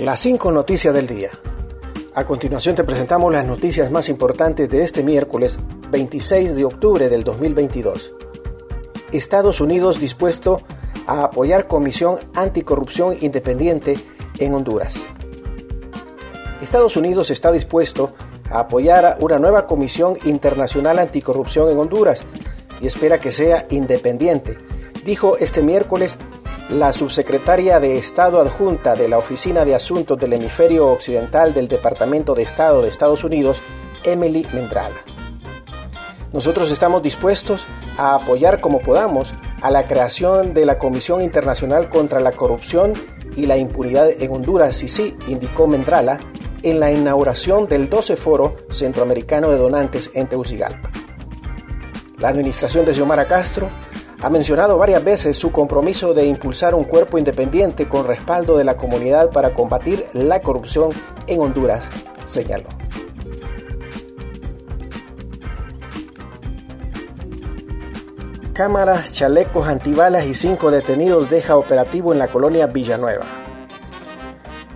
Las cinco noticias del día. A continuación te presentamos las noticias más importantes de este miércoles 26 de octubre del 2022. Estados Unidos dispuesto a apoyar Comisión Anticorrupción Independiente en Honduras. Estados Unidos está dispuesto a apoyar una nueva Comisión Internacional Anticorrupción en Honduras y espera que sea independiente, dijo este miércoles la subsecretaria de Estado adjunta de la Oficina de Asuntos del Hemisferio Occidental del Departamento de Estado de Estados Unidos, Emily Mendrala. Nosotros estamos dispuestos a apoyar como podamos a la creación de la Comisión Internacional contra la Corrupción y la Impunidad en Honduras, sí, indicó Mendrala, en la inauguración del 12 Foro Centroamericano de Donantes en Tegucigalpa. La administración de Xiomara Castro ha mencionado varias veces su compromiso de impulsar un cuerpo independiente con respaldo de la comunidad para combatir la corrupción en Honduras, señaló. Cámaras, chalecos antibalas y cinco detenidos deja operativo en la colonia Villanueva.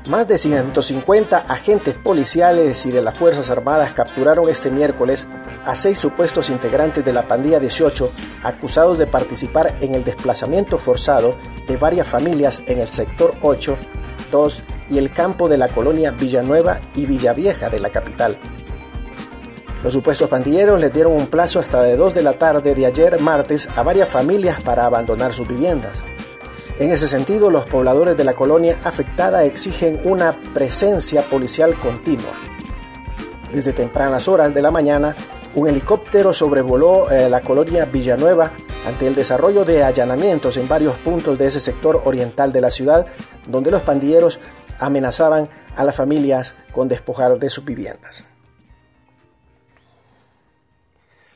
Más de 150 agentes policiales y de las Fuerzas Armadas capturaron este miércoles a seis supuestos integrantes de la pandilla 18 acusados de participar en el desplazamiento forzado de varias familias en el sector 8, 2 y el campo de la colonia Villanueva y Villavieja de la capital. Los supuestos pandilleros les dieron un plazo hasta de 2 de la tarde de ayer martes a varias familias para abandonar sus viviendas. En ese sentido, los pobladores de la colonia afectada exigen una presencia policial continua. Desde tempranas horas de la mañana, un helicóptero sobrevoló eh, la colonia Villanueva ante el desarrollo de allanamientos en varios puntos de ese sector oriental de la ciudad, donde los pandilleros amenazaban a las familias con despojar de sus viviendas.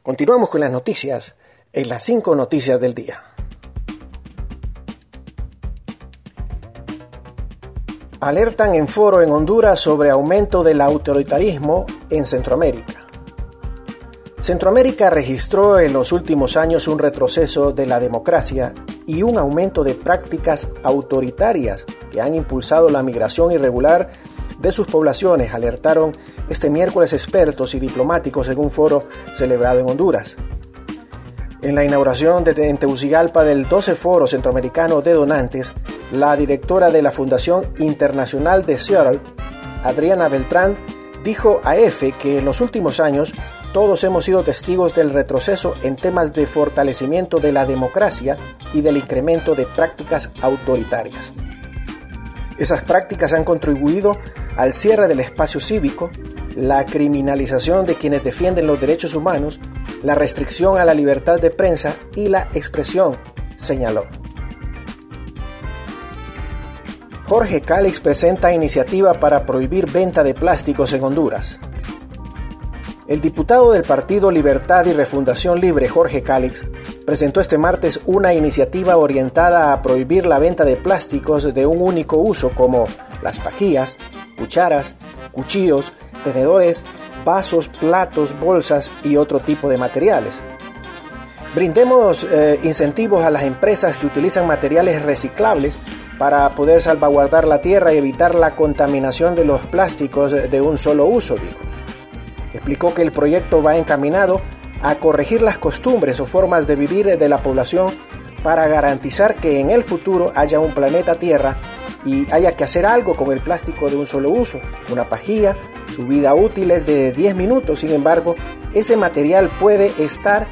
Continuamos con las noticias en las cinco noticias del día. Alertan en foro en Honduras sobre aumento del autoritarismo en Centroamérica. Centroamérica registró en los últimos años un retroceso de la democracia y un aumento de prácticas autoritarias que han impulsado la migración irregular de sus poblaciones, alertaron este miércoles expertos y diplomáticos en un foro celebrado en Honduras. En la inauguración de, Tegucigalpa del 12 Foro Centroamericano de Donantes, la directora de la Fundación Internacional de Seattle, Adriana Beltrán, dijo a EFE que en los últimos años todos hemos sido testigos del retroceso en temas de fortalecimiento de la democracia y del incremento de prácticas autoritarias. Esas prácticas han contribuido al cierre del espacio cívico, la criminalización de quienes defienden los derechos humanos, la restricción a la libertad de prensa y la expresión, señaló. Jorge Calix presenta iniciativa para prohibir venta de plásticos en Honduras. El diputado del Partido Libertad y Refundación Libre, Jorge Calix, presentó este martes una iniciativa orientada a prohibir la venta de plásticos de un único uso como las pajillas, cucharas, cuchillos, tenedores, vasos, platos, bolsas y otro tipo de materiales. Brindemos eh, incentivos a las empresas que utilizan materiales reciclables para poder salvaguardar la tierra y evitar la contaminación de los plásticos de un solo uso, dijo. Explicó que el proyecto va encaminado a corregir las costumbres o formas de vivir de la población para garantizar que en el futuro haya un planeta Tierra y haya que hacer algo con el plástico de un solo uso, una pajilla, su vida útil es de 10 minutos, sin embargo, ese material puede estar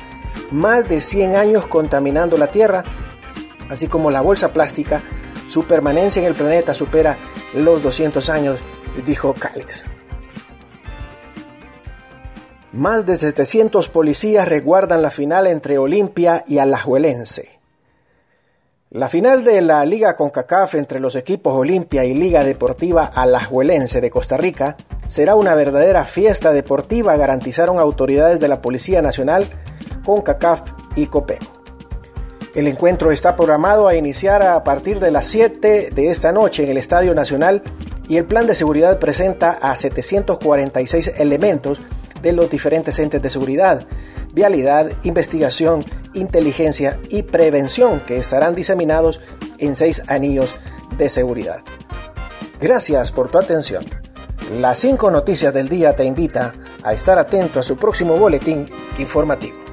más de 100 años contaminando la Tierra, así como la bolsa plástica, su permanencia en el planeta supera los 200 años, dijo Calix. Más de 700 policías resguardan la final entre Olimpia y Alajuelense. La final de la Liga CONCACAF entre los equipos Olimpia y Liga Deportiva Alajuelense de Costa Rica será una verdadera fiesta deportiva, garantizaron autoridades de la Policía Nacional, CONCACAF y COPECO. El encuentro está programado a iniciar a partir de las 7 de esta noche en el Estadio Nacional y el plan de seguridad presenta a 746 elementos de los diferentes entes de seguridad, vialidad, investigación, inteligencia y prevención que estarán diseminados en seis anillos de seguridad. Gracias por tu atención. Las 5 noticias del día te invita a estar atento a su próximo boletín informativo.